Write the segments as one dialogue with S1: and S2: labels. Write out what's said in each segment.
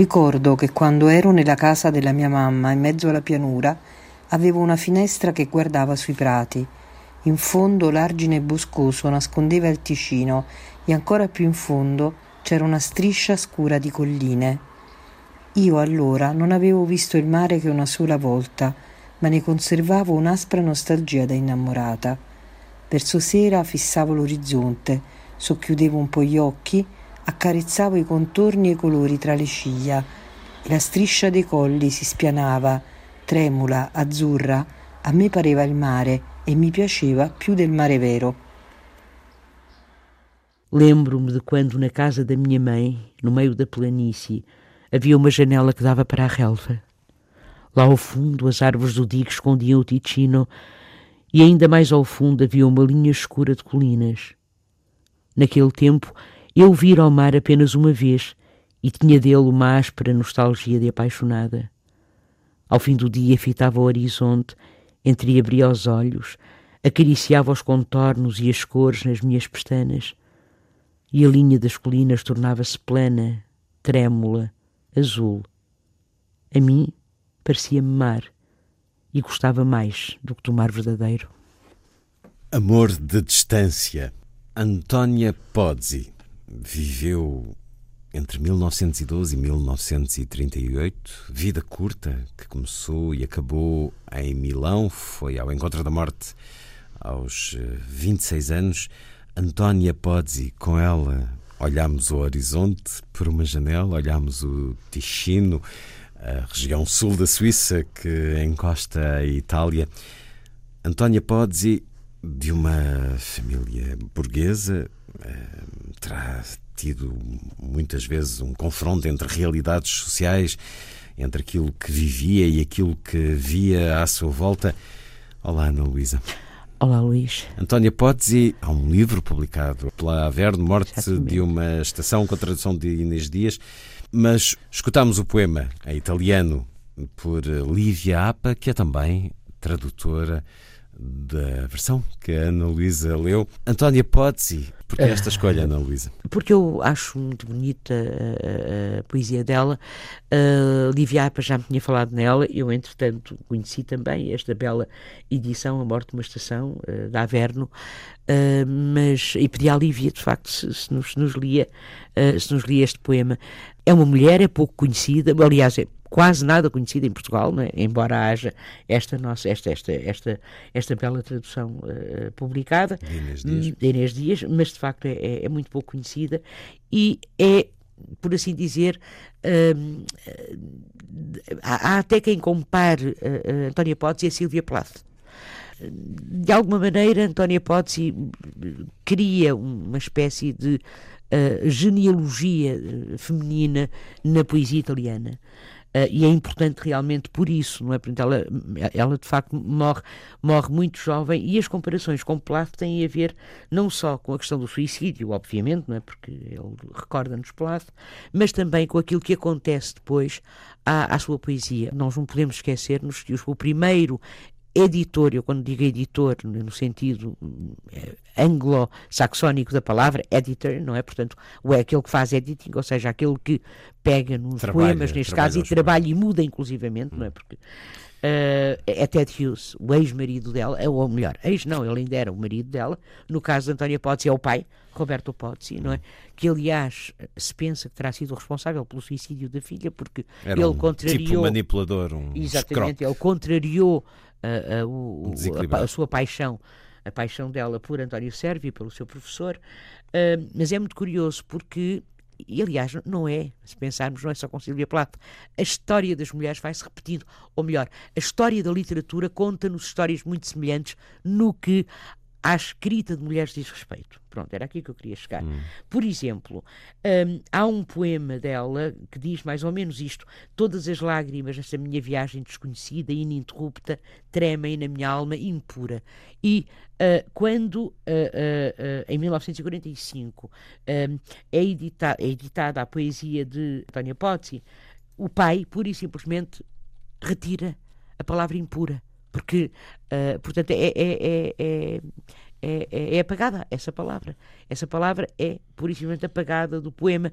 S1: Ricordo che quando ero nella casa della mia mamma in mezzo alla pianura avevo una finestra che guardava sui prati. In fondo l'argine boscoso nascondeva il Ticino e ancora più in fondo c'era una striscia scura di colline. Io allora non avevo visto il mare che una sola volta, ma ne conservavo un'aspra nostalgia da innamorata. Verso sera fissavo l'orizzonte, socchiudevo un po' gli occhi accarezzavo i contorni e i colori tra le ciglia e la striscia dei colli si spianava, tremula, azzurra, a me pareva il mare e mi piaceva più del mare vero.
S2: Lembro-me de quando na casa da minha mãe, no meio da planície, havia uma janela que dava para a relva. Lá ao fundo as árvores do digo escondiam o Ticino e ainda mais ao fundo havia uma linha escura de colinas. Naquele tempo eu vira ao mar apenas uma vez e tinha dele uma áspera nostalgia de apaixonada. Ao fim do dia fitava o horizonte, entreabria os olhos, acariciava os contornos e as cores nas minhas pestanas, e a linha das colinas tornava-se plana, trêmula, azul. A mim parecia-me mar e gostava mais do que do mar verdadeiro.
S3: Amor de distância. Antónia Pozzi viveu entre 1912 e 1938, vida curta que começou e acabou em Milão, foi ao encontro da morte aos 26 eh, anos. Antónia Pozzi, com ela olhámos o horizonte por uma janela, olhámos o Ticino, a região sul da Suíça que encosta a Itália. Antónia Pozzi, de uma família burguesa, terá tido muitas vezes um confronto entre realidades sociais, entre aquilo que vivia e aquilo que via à sua volta. Olá, Ana Luísa.
S2: Olá, Luís.
S3: Antónia Pozzi, há um livro publicado pela Averno, Morte de uma Estação, com tradução de Inês Dias, mas escutamos o poema em italiano por Lívia Apa, que é também tradutora da versão que a Ana Luísa leu. Antónia Pozzi, porque esta escolha, Ana Luísa?
S2: Porque eu acho muito bonita a, a poesia dela. Uh, Lívia Apa já me tinha falado nela, eu entretanto conheci também esta bela edição, A Morte de uma Estação, uh, da Averno, uh, mas, e pedi à Lívia, de facto, se, se, nos, se nos lia, uh, se nos lia este poema. É uma mulher, é pouco conhecida, aliás, é quase nada conhecida em Portugal, é? embora haja esta nossa esta esta esta esta bela tradução uh, publicada
S3: de Inês, Dias.
S2: de Inês Dias, mas de facto é, é, é, muito pouco conhecida e é por assim dizer uh, há, há, até quem compare uh, Antónia Potts e a Silvia Plath de alguma maneira Antónia Potts cria uma espécie de uh, genealogia feminina na poesia italiana. Uh, e é importante realmente por isso, não é? Portanto, ela, ela de facto morre, morre muito jovem e as comparações com Plath têm a ver não só com a questão do suicídio, obviamente, não é? Porque ele recorda-nos Plath, mas também com aquilo que acontece depois à, à sua poesia. Nós não podemos esquecer-nos que o primeiro editor, eu quando digo editor, no sentido é, anglo-saxónico da palavra, editor, não é? Portanto, o é aquele que faz editing, ou seja, aquele que pega nos trabalha, poemas, neste caso, e trabalha e muda inclusivamente, hum. não é? Hum. Porque Uh, é Ted Hughes, o ex-marido dela, ou melhor, ex não, ele ainda era o marido dela, no caso de Antónia Pozzi é o pai, Roberto Pozzi, não é? Que aliás se pensa que terá sido responsável pelo suicídio da filha, porque
S3: era
S2: ele
S3: um
S2: contrariou.
S3: Tipo manipulador, um
S2: Exatamente,
S3: escroque.
S2: ele contrariou a, a, o, a, a, sua paixão, a paixão dela por António Sérvio, pelo seu professor, uh, mas é muito curioso porque E, aliás, não é, se pensarmos, não é só com Silvia Plath. A história das mulheres vai-se repetindo. Ou melhor, a história da literatura conta-nos histórias muito semelhantes no que à escrita de mulheres diz respeito. Pronto, era aqui que eu queria chegar. Hum. Por exemplo, um, há um poema dela que diz mais ou menos isto: Todas as lágrimas nesta minha viagem desconhecida e ininterrupta tremem na minha alma impura. E uh, quando, uh, uh, em 1945, um, é, edita é editada a poesia de Antónia Pozzi, o pai, pura e simplesmente, retira a palavra impura porque, uh, portanto, é, é, é, é, é, apagada essa palavra. Essa palavra é purissimamente apagada do poema.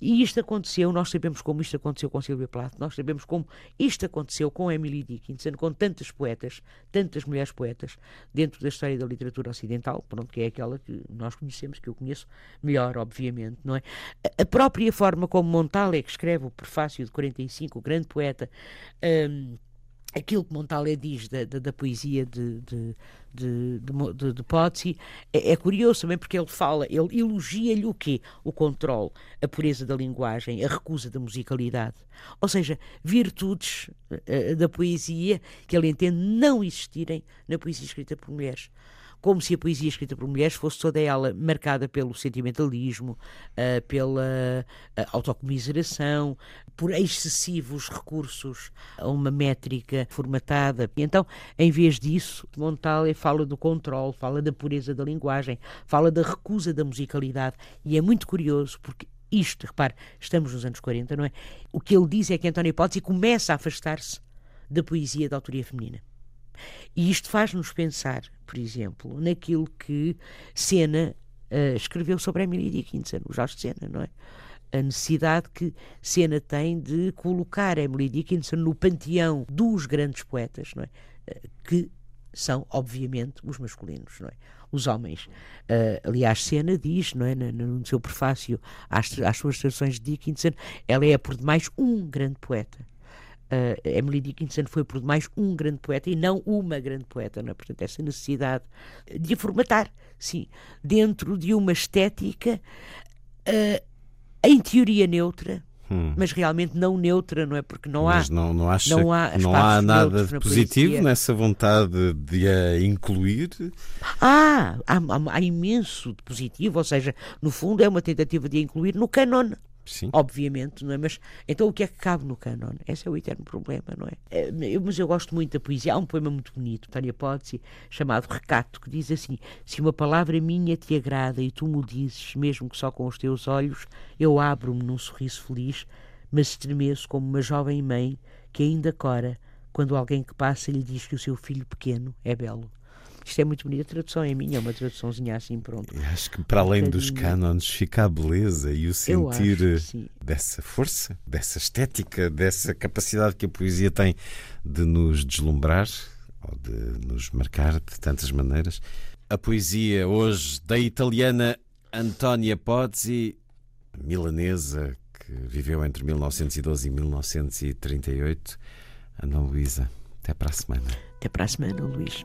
S2: E isto aconteceu, nós sabemos como isto aconteceu com Silvia Plath, nós sabemos como isto aconteceu com Emily Dickinson, com tantas poetas, tantas mulheres poetas, dentro da história da literatura ocidental, pronto, que é aquela que nós conhecemos, que eu conheço melhor, obviamente, não é? A própria forma como Montalé, que escreve o prefácio de 45, o grande poeta, um, aquilo que Montalé diz da, da, da poesia de, de, de, de, de Pozzi é, é, curioso também porque ele fala, ele elogia-lhe o quê? O controle, a pureza da linguagem, a recusa da musicalidade. Ou seja, virtudes uh, da poesia que ele entende não existirem na poesia escrita por mulheres como se a poesia escrita por mulheres fosse toda ela marcada pelo sentimentalismo, uh, pela uh, autocomiseração, por excessivos recursos a uma métrica formatada. Então, em vez disso, Montalé fala do controle, fala da pureza da linguagem, fala da recusa da musicalidade. E é muito curioso porque isto, repare, estamos nos anos 40, não é? O que ele diz é que António Hipótese começa a afastar-se da poesia da autoria feminina. E isto faz-nos pensar, por exemplo, naquilo que Sena uh, escreveu sobre Emily Dickinson, o Jorge Sena, não é? A necessidade que Sena tem de colocar Emily Dickinson no panteão dos grandes poetas, não é? Uh, que são, obviamente, os masculinos, não é? Os homens. Uh, aliás, Sena diz, não é? No, no seu prefácio às, às suas traduções de Dickinson, ela é, por demais, um grande poeta uh, Emily Dickinson foi por demais um grande poeta e não uma grande poeta, não é? portanto essa necessidade de a formatar, sim, dentro de uma estética uh, em teoria neutra, hum. mas realmente não neutra, não é? Porque não
S3: mas
S2: há.
S3: Não, não, acha não há, não há nada de positivo poesia. nessa vontade de a incluir?
S2: Ah, há, há, há, imenso de positivo, ou seja, no fundo é uma tentativa de a incluir no canon. Sim. Obviamente, não é? Mas então o que é que cabe no canon? Esse é o eterno problema, não é? é eu, mas eu gosto muito da poesia. Há um poema muito bonito, Tânia Pozzi, chamado Recato, que diz assim: Se uma palavra minha te agrada e tu me dizes, mesmo que só com os teus olhos, eu abro-me num sorriso feliz, mas estremeço como uma jovem mãe que ainda cora quando alguém que passa lhe diz que o seu filho pequeno é belo. Isto é muito bonito, a tradução é minha, é uma traduçãozinha assim, pronto.
S3: Eu acho que para além um dos cânones fica a beleza e o sentir dessa força, dessa estética, dessa capacidade que a poesia tem de nos deslumbrar ou de nos marcar de tantas maneiras. A poesia hoje da italiana Antonia Pozzi, milanesa, que viveu entre 1912 e 1938. Ana Luísa, até para a semana.
S2: Até para a semana, Luís.